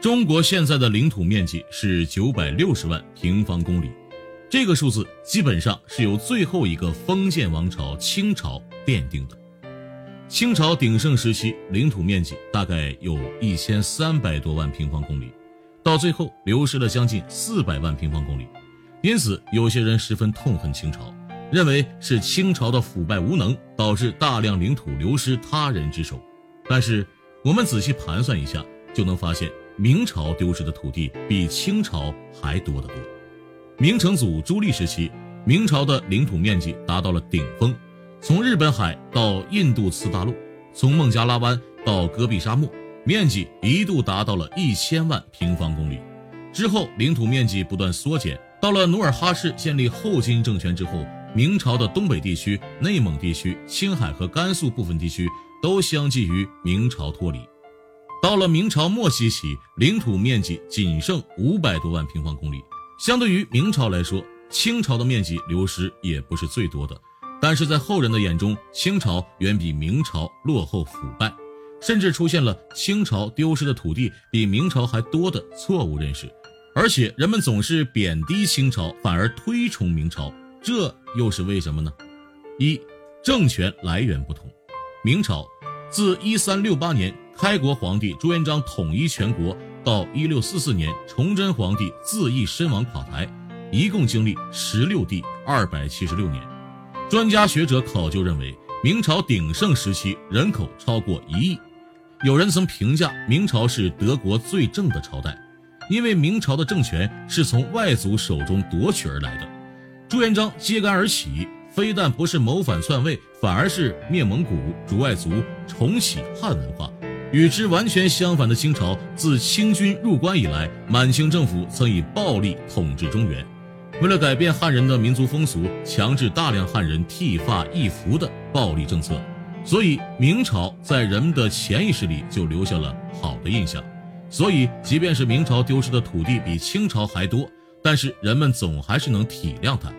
中国现在的领土面积是九百六十万平方公里，这个数字基本上是由最后一个封建王朝清朝奠定的。清朝鼎盛时期，领土面积大概有一千三百多万平方公里，到最后流失了将近四百万平方公里。因此，有些人十分痛恨清朝，认为是清朝的腐败无能导致大量领土流失他人之手。但是，我们仔细盘算一下，就能发现明朝丢失的土地比清朝还多得多。明成祖朱棣时期，明朝的领土面积达到了顶峰。从日本海到印度次大陆，从孟加拉湾到戈壁沙漠，面积一度达到了一千万平方公里。之后，领土面积不断缩减。到了努尔哈赤建立后金政权之后，明朝的东北地区、内蒙地区、青海和甘肃部分地区都相继于明朝脱离。到了明朝末期起，领土面积仅剩五百多万平方公里。相对于明朝来说，清朝的面积流失也不是最多的。但是在后人的眼中，清朝远比明朝落后腐败，甚至出现了清朝丢失的土地比明朝还多的错误认识。而且人们总是贬低清朝，反而推崇明朝，这又是为什么呢？一，政权来源不同。明朝自一三六八年开国皇帝朱元璋统一全国到一六四四年崇祯皇帝自缢身亡垮台，一共经历十六帝二百七十六年。专家学者考究认为，明朝鼎盛时期人口超过一亿。有人曾评价明朝是德国最正的朝代，因为明朝的政权是从外族手中夺取而来的。朱元璋揭竿而起，非但不是谋反篡位，反而是灭蒙古、逐外族，重启汉文化。与之完全相反的清朝，自清军入关以来，满清政府曾以暴力统治中原。为了改变汉人的民族风俗，强制大量汉人剃发易服的暴力政策，所以明朝在人们的潜意识里就留下了好的印象。所以，即便是明朝丢失的土地比清朝还多，但是人们总还是能体谅它。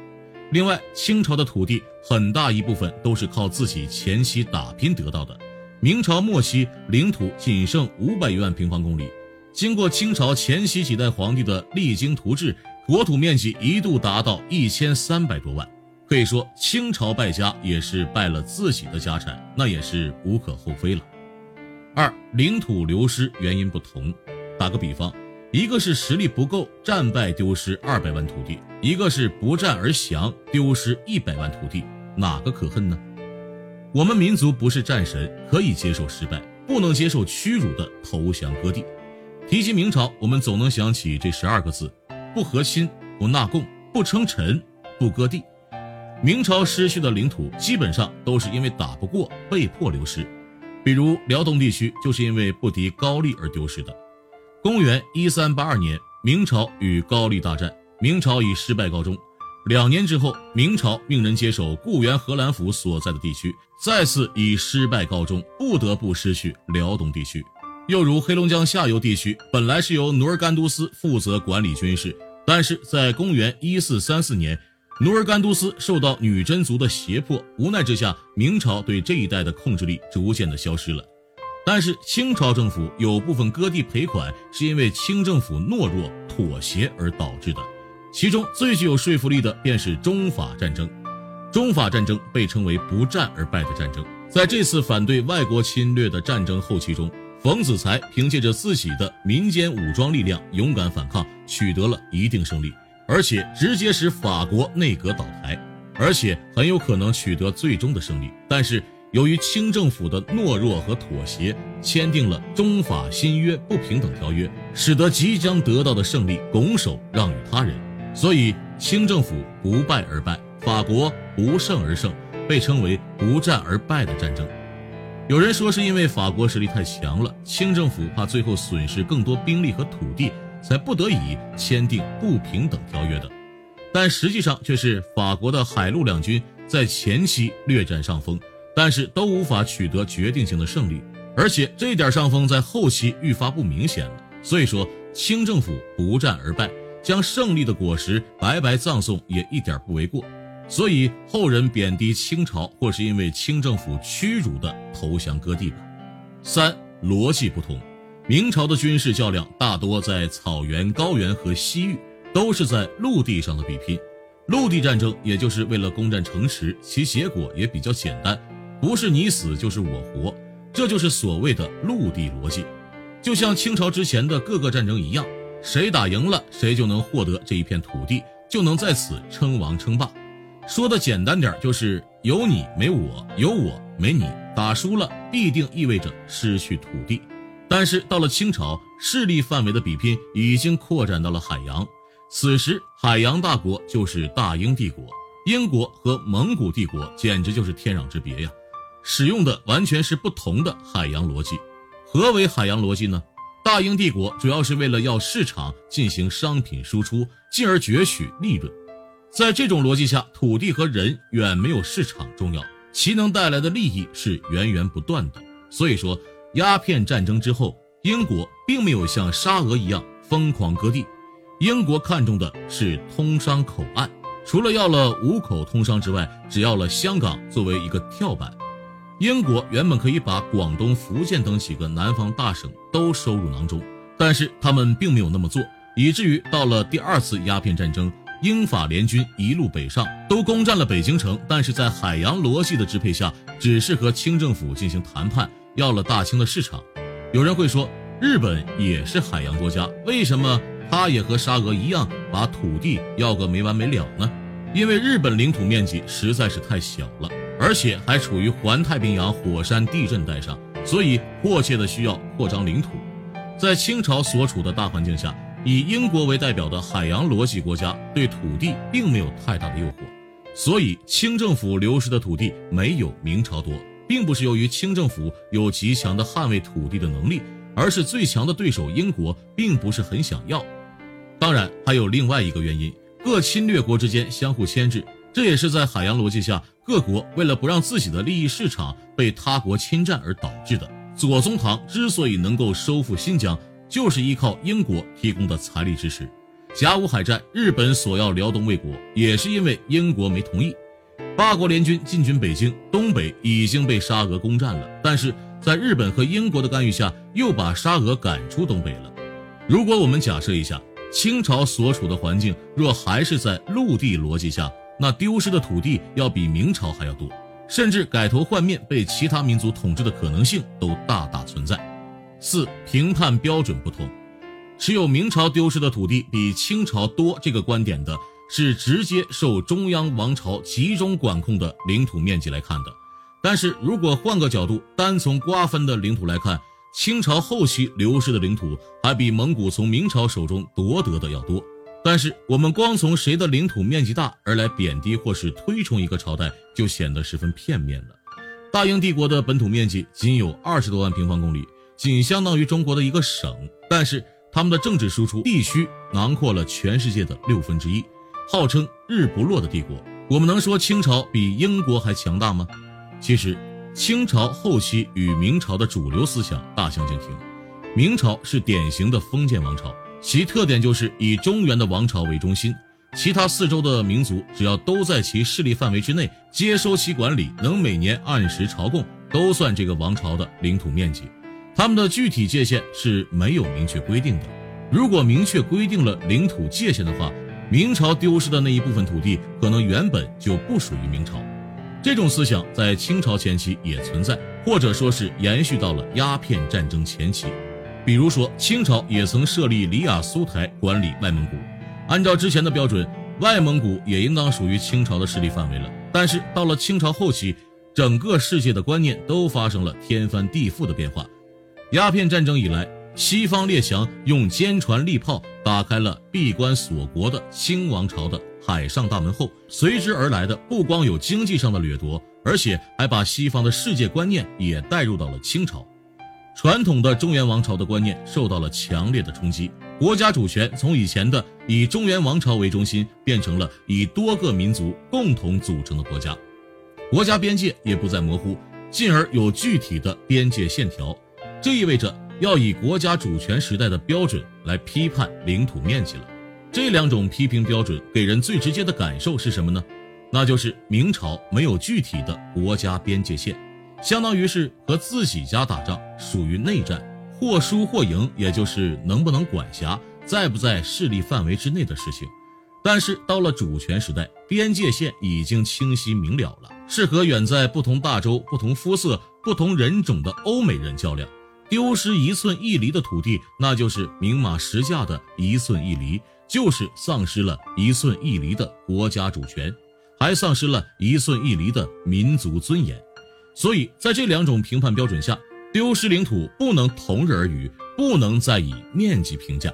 另外，清朝的土地很大一部分都是靠自己前期打拼得到的。明朝末期领土仅剩五百余万平方公里，经过清朝前期几代皇帝的励精图治。国土面积一度达到一千三百多万，可以说清朝败家也是败了自己的家产，那也是无可厚非了。二，领土流失原因不同，打个比方，一个是实力不够战败丢失二百万土地，一个是不战而降丢失一百万土地，哪个可恨呢？我们民族不是战神，可以接受失败，不能接受屈辱的投降割地。提及明朝，我们总能想起这十二个字。不和亲，不纳贡，不称臣，不割地。明朝失去的领土基本上都是因为打不过被迫流失，比如辽东地区就是因为不敌高丽而丢失的。公元一三八二年，明朝与高丽大战，明朝以失败告终。两年之后，明朝命人接手固原河兰府所在的地区，再次以失败告终，不得不失去辽东地区。又如黑龙江下游地区，本来是由努尔干都司负责管理军事，但是在公元一四三四年，努尔干都司受到女真族的胁迫，无奈之下，明朝对这一带的控制力逐渐的消失了。但是清朝政府有部分割地赔款，是因为清政府懦弱妥协而导致的。其中最具有说服力的便是中法战争。中法战争被称为不战而败的战争，在这次反对外国侵略的战争后期中。冯子材凭借着自己的民间武装力量勇敢反抗，取得了一定胜利，而且直接使法国内阁倒台，而且很有可能取得最终的胜利。但是由于清政府的懦弱和妥协，签订了中法新约不平等条约，使得即将得到的胜利拱手让与他人，所以清政府不败而败，法国不胜而胜，被称为不战而败的战争。有人说是因为法国实力太强了，清政府怕最后损失更多兵力和土地，才不得已签订不平等条约的。但实际上却是法国的海陆两军在前期略占上风，但是都无法取得决定性的胜利，而且这点上风在后期愈发不明显了。所以说，清政府不战而败，将胜利的果实白白葬送也一点不为过。所以后人贬低清朝，或是因为清政府屈辱的投降割地吧。三逻辑不同，明朝的军事较量大多在草原、高原和西域，都是在陆地上的比拼。陆地战争也就是为了攻占城池，其结果也比较简单，不是你死就是我活，这就是所谓的陆地逻辑。就像清朝之前的各个战争一样，谁打赢了，谁就能获得这一片土地，就能在此称王称霸。说的简单点，就是有你没我，有我没你。打输了必定意味着失去土地。但是到了清朝，势力范围的比拼已经扩展到了海洋。此时，海洋大国就是大英帝国，英国和蒙古帝国简直就是天壤之别呀，使用的完全是不同的海洋逻辑。何为海洋逻辑呢？大英帝国主要是为了要市场进行商品输出，进而攫取利润。在这种逻辑下，土地和人远没有市场重要，其能带来的利益是源源不断的。所以说，鸦片战争之后，英国并没有像沙俄一样疯狂割地，英国看重的是通商口岸，除了要了五口通商之外，只要了香港作为一个跳板。英国原本可以把广东、福建等几个南方大省都收入囊中，但是他们并没有那么做，以至于到了第二次鸦片战争，英法联军一路北上，都攻占了北京城，但是在海洋逻辑的支配下，只是和清政府进行谈判，要了大清的市场。有人会说，日本也是海洋国家，为什么他也和沙俄一样把土地要个没完没了呢？因为日本领土面积实在是太小了。而且还处于环太平洋火山地震带上，所以迫切的需要扩张领土。在清朝所处的大环境下，以英国为代表的海洋逻辑国家对土地并没有太大的诱惑，所以清政府流失的土地没有明朝多，并不是由于清政府有极强的捍卫土地的能力，而是最强的对手英国并不是很想要。当然，还有另外一个原因，各侵略国之间相互牵制。这也是在海洋逻辑下，各国为了不让自己的利益市场被他国侵占而导致的。左宗棠之所以能够收复新疆，就是依靠英国提供的财力支持。甲午海战，日本索要辽东卫国，也是因为英国没同意。八国联军进军北京，东北已经被沙俄攻占了，但是在日本和英国的干预下，又把沙俄赶出东北了。如果我们假设一下，清朝所处的环境若还是在陆地逻辑下，那丢失的土地要比明朝还要多，甚至改头换面被其他民族统治的可能性都大大存在。四评判标准不同，持有明朝丢失的土地比清朝多这个观点的是直接受中央王朝集中管控的领土面积来看的。但是如果换个角度，单从瓜分的领土来看，清朝后期流失的领土还比蒙古从明朝手中夺得的要多。但是，我们光从谁的领土面积大而来贬低或是推崇一个朝代，就显得十分片面了。大英帝国的本土面积仅有二十多万平方公里，仅相当于中国的一个省，但是他们的政治输出地区囊括了全世界的六分之一，号称日不落的帝国。我们能说清朝比英国还强大吗？其实，清朝后期与明朝的主流思想大相径庭。明朝是典型的封建王朝。其特点就是以中原的王朝为中心，其他四周的民族只要都在其势力范围之内，接收其管理，能每年按时朝贡，都算这个王朝的领土面积。他们的具体界限是没有明确规定的。如果明确规定了领土界限的话，明朝丢失的那一部分土地可能原本就不属于明朝。这种思想在清朝前期也存在，或者说是延续到了鸦片战争前期。比如说，清朝也曾设立里雅苏台管理外蒙古，按照之前的标准，外蒙古也应当属于清朝的势力范围了。但是到了清朝后期，整个世界的观念都发生了天翻地覆的变化。鸦片战争以来，西方列强用坚船利炮打开了闭关锁国的清王朝的海上大门后，随之而来的不光有经济上的掠夺，而且还把西方的世界观念也带入到了清朝。传统的中原王朝的观念受到了强烈的冲击，国家主权从以前的以中原王朝为中心，变成了以多个民族共同组成的国家，国家边界也不再模糊，进而有具体的边界线条。这意味着要以国家主权时代的标准来批判领土面积了。这两种批评标准给人最直接的感受是什么呢？那就是明朝没有具体的国家边界线。相当于是和自己家打仗，属于内战，或输或赢，也就是能不能管辖，在不在势力范围之内的事情。但是到了主权时代，边界线已经清晰明了了，是和远在不同大洲、不同肤色、不同人种的欧美人较量。丢失一寸一厘的土地，那就是明码实价的一寸一厘，就是丧失了一寸一厘的国家主权，还丧失了一寸一厘的民族尊严。所以在这两种评判标准下，丢失领土不能同日而语，不能再以面积评价。